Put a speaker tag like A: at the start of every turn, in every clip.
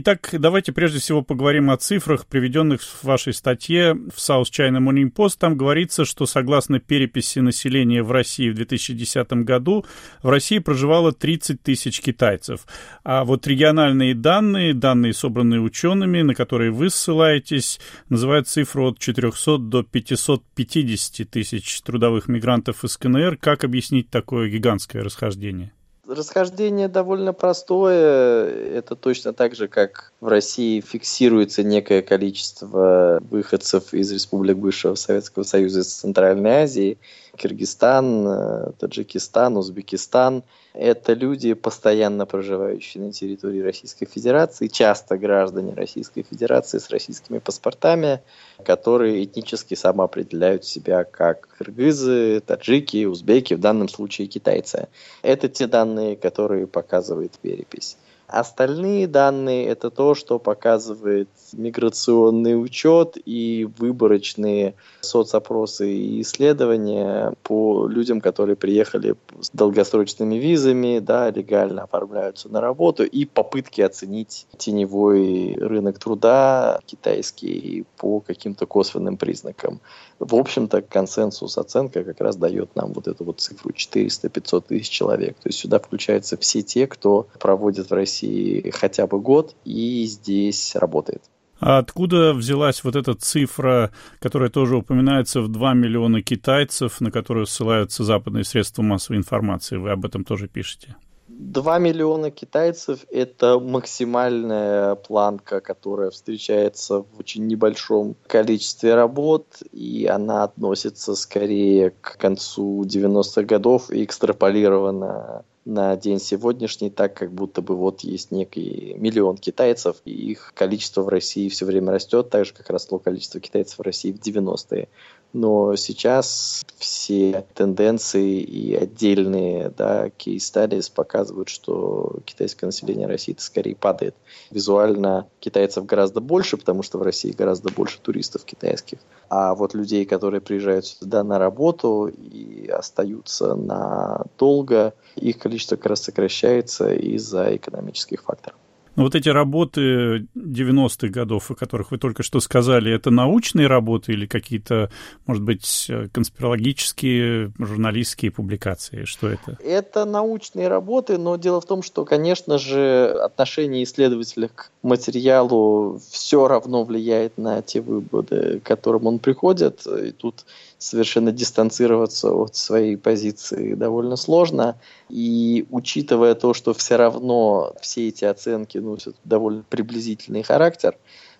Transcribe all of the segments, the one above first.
A: Итак, давайте прежде всего поговорим о цифрах, приведенных в вашей статье в South China Morning Post. Там говорится, что согласно переписи населения в России в 2010 году, в России проживало 30 тысяч китайцев. А вот региональные данные, данные, собранные учеными, на которые вы ссылаетесь, называют цифру от 400 до 550 тысяч трудовых мигрантов из КНР. Как объяснить такое гигантское расхождение?
B: Расхождение довольно простое. Это точно так же, как в России фиксируется некое количество выходцев из республик бывшего Советского Союза из Центральной Азии. Киргизстан, э, Таджикистан, Узбекистан. Это люди, постоянно проживающие на территории Российской Федерации, часто граждане Российской Федерации с российскими паспортами, которые этнически самоопределяют себя как кыргызы, таджики, узбеки, в данном случае китайцы. Это те данные, которые показывает перепись. Остальные данные – это то, что показывает миграционный учет и выборочные соцопросы и исследования по людям, которые приехали с долгосрочными визами, да, легально оформляются на работу, и попытки оценить теневой рынок труда китайский по каким-то косвенным признакам. В общем-то, консенсус оценка как раз дает нам вот эту вот цифру 400-500 тысяч человек. То есть сюда включаются все те, кто проводит в России России хотя бы год и здесь работает.
A: А откуда взялась вот эта цифра, которая тоже упоминается в 2 миллиона китайцев, на которую ссылаются западные средства массовой информации? Вы об этом тоже пишете.
B: 2 миллиона китайцев – это максимальная планка, которая встречается в очень небольшом количестве работ, и она относится скорее к концу 90-х годов и экстраполирована на день сегодняшний, так как будто бы вот есть некий миллион китайцев, и их количество в России все время растет, так же, как росло количество китайцев в России в 90-е. Но сейчас все тенденции и отдельные да, кейс-стадис показывают, что китайское население России скорее падает. Визуально китайцев гораздо больше, потому что в России гораздо больше туристов китайских. А вот людей, которые приезжают сюда на работу и остаются надолго, их количество как раз сокращается из-за экономических факторов.
A: Но вот эти работы 90-х годов, о которых вы только что сказали, это научные работы или какие-то, может быть, конспирологические, журналистские публикации? Что это?
B: Это научные работы, но дело в том, что, конечно же, отношение исследователя к материалу все равно влияет на те выводы, к которым он приходит. И тут совершенно дистанцироваться от своей позиции довольно сложно. И учитывая то, что все равно все эти оценки носят довольно приблизительный характер,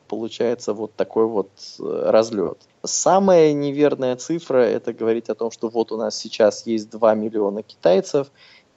B: получается вот такой вот э, разлет. Самая неверная цифра – это говорить о том, что вот у нас сейчас есть 2 миллиона китайцев,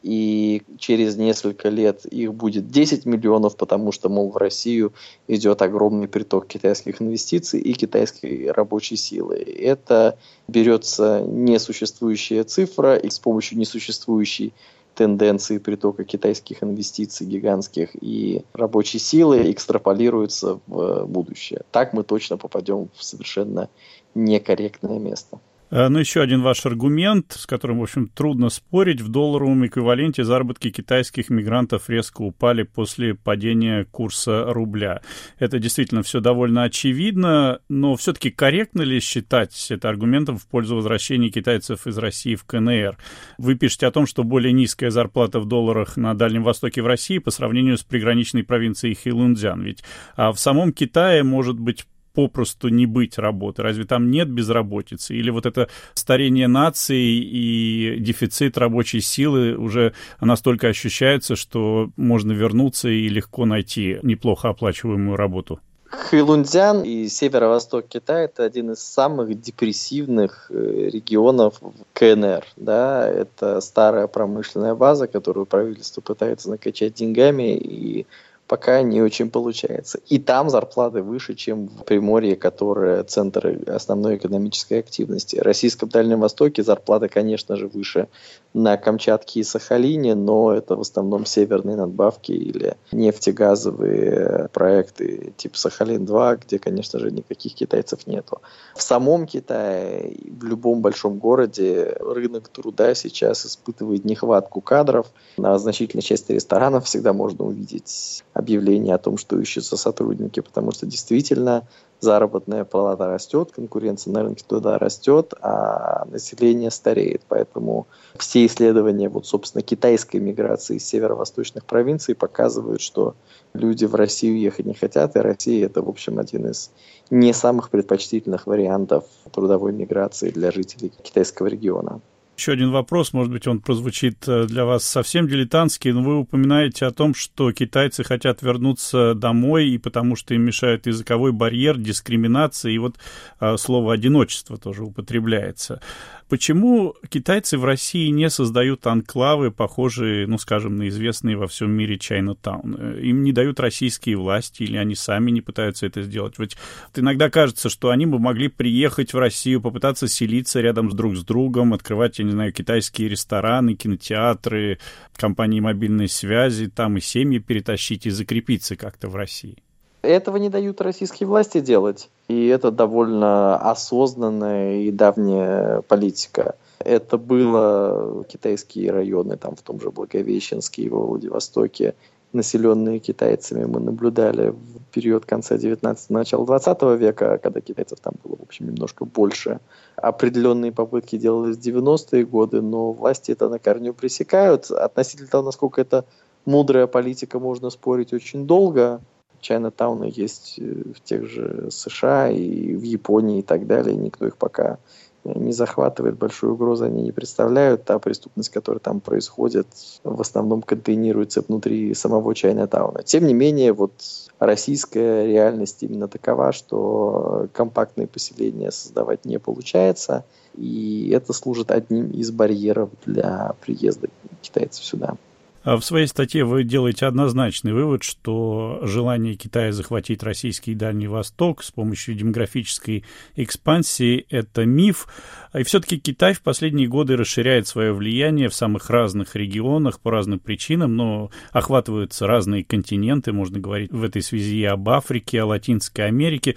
B: и через несколько лет их будет 10 миллионов, потому что, мол, в Россию идет огромный приток китайских инвестиций и китайской рабочей силы. Это берется несуществующая цифра, и с помощью несуществующей тенденции притока китайских инвестиций гигантских и рабочей силы экстраполируется в будущее. Так мы точно попадем в совершенно некорректное место.
A: Э, ну, еще один ваш аргумент, с которым, в общем, трудно спорить. В долларовом эквиваленте заработки китайских мигрантов резко упали после падения курса рубля. Это действительно все довольно очевидно, но все-таки корректно ли считать это аргументом в пользу возвращения китайцев из России в КНР? Вы пишете о том, что более низкая зарплата в долларах на Дальнем Востоке в России по сравнению с приграничной провинцией Хилунцзян. Ведь а в самом Китае может быть попросту не быть работы? Разве там нет безработицы? Или вот это старение нации и дефицит рабочей силы уже настолько ощущается, что можно вернуться и легко найти неплохо оплачиваемую работу?
B: Хэйлунцзян и северо-восток Китая – это один из самых депрессивных э, регионов КНР. Да? Это старая промышленная база, которую правительство пытается накачать деньгами, и пока не очень получается. И там зарплаты выше, чем в Приморье, которое центр основной экономической активности. В Российском Дальнем Востоке зарплаты, конечно же, выше на Камчатке и Сахалине, но это в основном северные надбавки или нефтегазовые проекты типа Сахалин-2, где, конечно же, никаких китайцев нету. В самом Китае, в любом большом городе рынок труда сейчас испытывает нехватку кадров. На значительной части ресторанов всегда можно увидеть объявление о том, что ищутся сотрудники, потому что действительно заработная плата растет, конкуренция на рынке туда растет, а население стареет. Поэтому все исследования, вот, собственно, китайской миграции из северо-восточных провинций показывают, что люди в Россию ехать не хотят, и Россия это, в общем, один из не самых предпочтительных вариантов трудовой миграции для жителей китайского региона.
A: Еще один вопрос, может быть, он прозвучит э, для вас совсем дилетантский, но вы упоминаете о том, что китайцы хотят вернуться домой, и потому что им мешает языковой барьер, дискриминация, и вот э, слово «одиночество» тоже употребляется. Почему китайцы в России не создают анклавы, похожие, ну, скажем, на известные во всем мире Чайнатаун? Им не дают российские власти или они сами не пытаются это сделать? Ведь иногда кажется, что они бы могли приехать в Россию, попытаться селиться рядом с друг с другом, открывать, я не знаю, китайские рестораны, кинотеатры, компании мобильной связи, там и семьи перетащить и закрепиться как-то в России.
B: Этого не дают российские власти делать. И это довольно осознанная и давняя политика. Это было китайские районы, там в том же Благовещенске и во Владивостоке, населенные китайцами. Мы наблюдали в период конца 19 начала 20 века, когда китайцев там было, в общем, немножко больше. Определенные попытки делались в 90-е годы, но власти это на корню пресекают. Относительно того, насколько это мудрая политика, можно спорить очень долго. Чайна-тауны есть э, в тех же США и в Японии и так далее. Никто их пока не захватывает, большую угрозу они не представляют. Та преступность, которая там происходит, в основном контейнируется внутри самого Чайна-тауна. Тем не менее, вот российская реальность именно такова, что компактные поселения создавать не получается, и это служит одним из барьеров для приезда китайцев сюда.
A: А в своей статье вы делаете однозначный вывод, что желание Китая захватить российский Дальний Восток с помощью демографической экспансии – это миф. И все-таки Китай в последние годы расширяет свое влияние в самых разных регионах по разным причинам, но охватываются разные континенты, можно говорить в этой связи и об Африке, о Латинской Америке.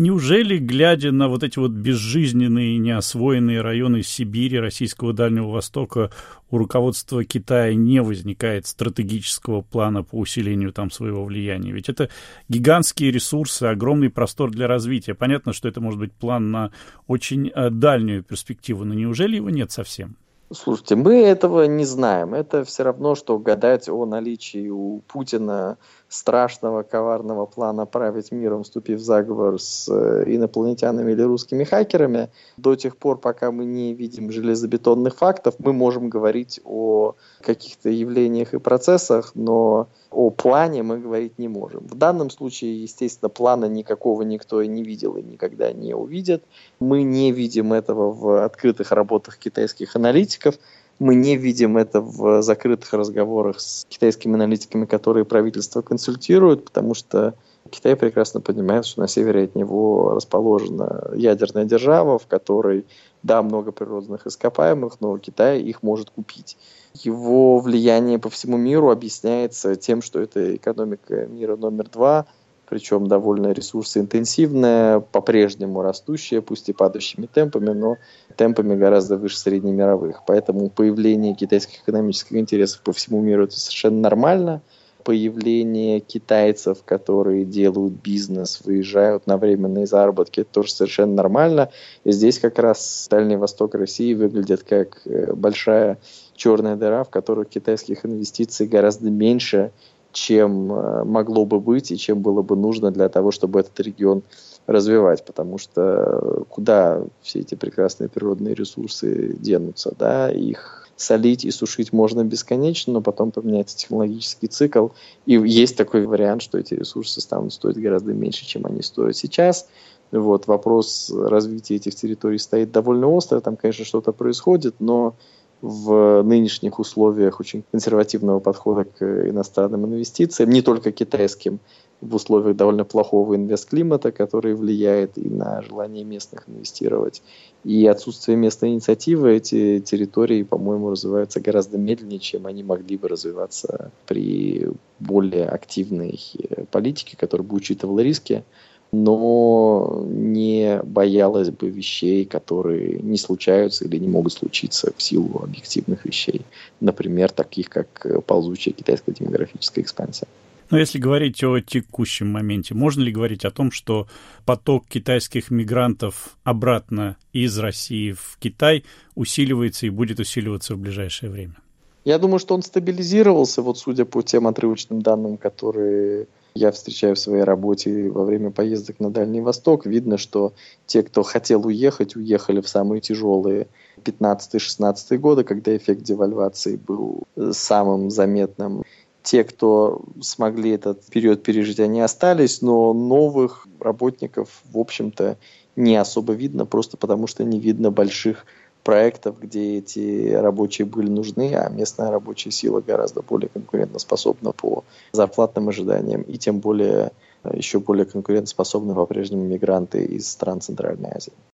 A: Неужели, глядя на вот эти вот безжизненные, неосвоенные районы Сибири, Российского Дальнего Востока, у руководства Китая не возникает стратегического плана по усилению там своего влияния? Ведь это гигантские ресурсы, огромный простор для развития. Понятно, что это может быть план на очень э, дальнюю перспективу, но неужели его нет совсем?
B: Слушайте, мы этого не знаем. Это все равно, что гадать о наличии у Путина страшного, коварного плана править миром, вступив в заговор с э, инопланетянами или русскими хакерами. До тех пор, пока мы не видим железобетонных фактов, мы можем говорить о каких-то явлениях и процессах, но о плане мы говорить не можем. В данном случае, естественно, плана никакого никто и не видел и никогда не увидит. Мы не видим этого в открытых работах китайских аналитиков. Мы не видим это в закрытых разговорах с китайскими аналитиками, которые правительство консультирует, потому что Китай прекрасно понимает, что на севере от него расположена ядерная держава, в которой, да, много природных ископаемых, но Китай их может купить. Его влияние по всему миру объясняется тем, что это экономика мира номер два, причем довольно ресурсоинтенсивная, по-прежнему растущая, пусть и падающими темпами, но темпами гораздо выше среднемировых. Поэтому появление китайских экономических интересов по всему миру это совершенно нормально – появление китайцев, которые делают бизнес, выезжают на временные заработки, это тоже совершенно нормально. И здесь как раз Дальний Восток России выглядит как э, большая черная дыра, в которую китайских инвестиций гораздо меньше, чем э, могло бы быть и чем было бы нужно для того, чтобы этот регион развивать, потому что куда все эти прекрасные природные ресурсы денутся, да, их солить и сушить можно бесконечно, но потом поменяется технологический цикл. И есть такой вариант, что эти ресурсы станут стоить гораздо меньше, чем они стоят сейчас. Вот, вопрос развития этих территорий стоит довольно остро, там, конечно, что-то происходит, но в нынешних условиях очень консервативного подхода к иностранным инвестициям, не только китайским, в условиях довольно плохого инвестклимата, который влияет и на желание местных инвестировать, и отсутствие местной инициативы, эти территории, по-моему, развиваются гораздо медленнее, чем они могли бы развиваться при более активной э, политике, которая бы учитывала риски, но не боялась бы вещей, которые не случаются или не могут случиться в силу объективных вещей. Например, таких как ползучая китайская демографическая экспансия.
A: Но если говорить о текущем моменте, можно ли говорить о том, что поток китайских мигрантов обратно из России в Китай усиливается и будет усиливаться в ближайшее время?
B: Я думаю, что он стабилизировался, вот судя по тем отрывочным данным, которые я встречаю в своей работе во время поездок на Дальний Восток. Видно, что те, кто хотел уехать, уехали в самые тяжелые 15-16 годы, когда эффект девальвации был самым заметным. Те, кто смогли этот период пережить, они остались, но новых работников, в общем-то, не особо видно, просто потому что не видно больших проектов, где эти рабочие были нужны, а местная рабочая сила гораздо более конкурентоспособна по зарплатным ожиданиям, и тем более еще более конкурентоспособны по-прежнему мигранты из стран Центральной Азии.